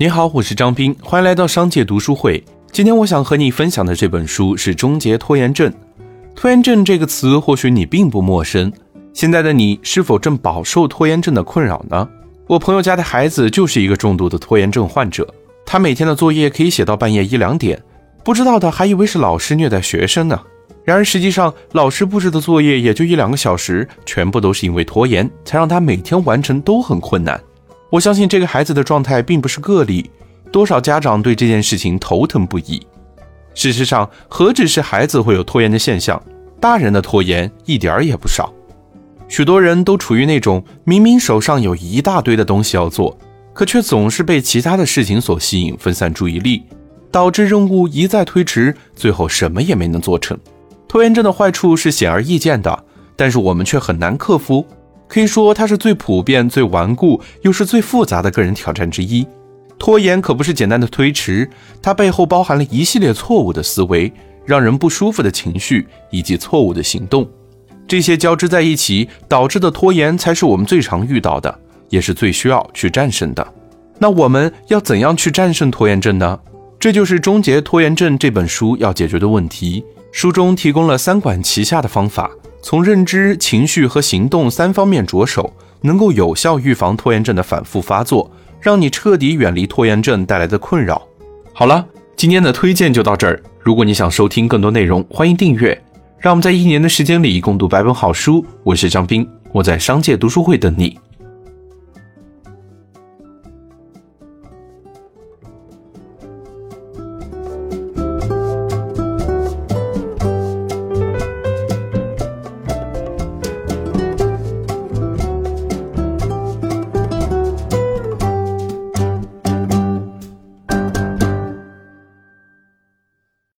你好，我是张斌，欢迎来到商界读书会。今天我想和你分享的这本书是《终结拖延症》。拖延症这个词或许你并不陌生。现在的你是否正饱受拖延症的困扰呢？我朋友家的孩子就是一个重度的拖延症患者，他每天的作业可以写到半夜一两点，不知道的还以为是老师虐待学生呢。然而实际上，老师布置的作业也就一两个小时，全部都是因为拖延，才让他每天完成都很困难。我相信这个孩子的状态并不是个例，多少家长对这件事情头疼不已。事实上，何止是孩子会有拖延的现象，大人的拖延一点儿也不少。许多人都处于那种明明手上有一大堆的东西要做，可却总是被其他的事情所吸引，分散注意力，导致任务一再推迟，最后什么也没能做成。拖延症的坏处是显而易见的，但是我们却很难克服。可以说，它是最普遍、最顽固，又是最复杂的个人挑战之一。拖延可不是简单的推迟，它背后包含了一系列错误的思维、让人不舒服的情绪以及错误的行动。这些交织在一起导致的拖延，才是我们最常遇到的，也是最需要去战胜的。那我们要怎样去战胜拖延症呢？这就是《终结拖延症》这本书要解决的问题。书中提供了三管齐下的方法。从认知、情绪和行动三方面着手，能够有效预防拖延症的反复发作，让你彻底远离拖延症带来的困扰。好了，今天的推荐就到这儿。如果你想收听更多内容，欢迎订阅。让我们在一年的时间里共读百本好书。我是张斌，我在商界读书会等你。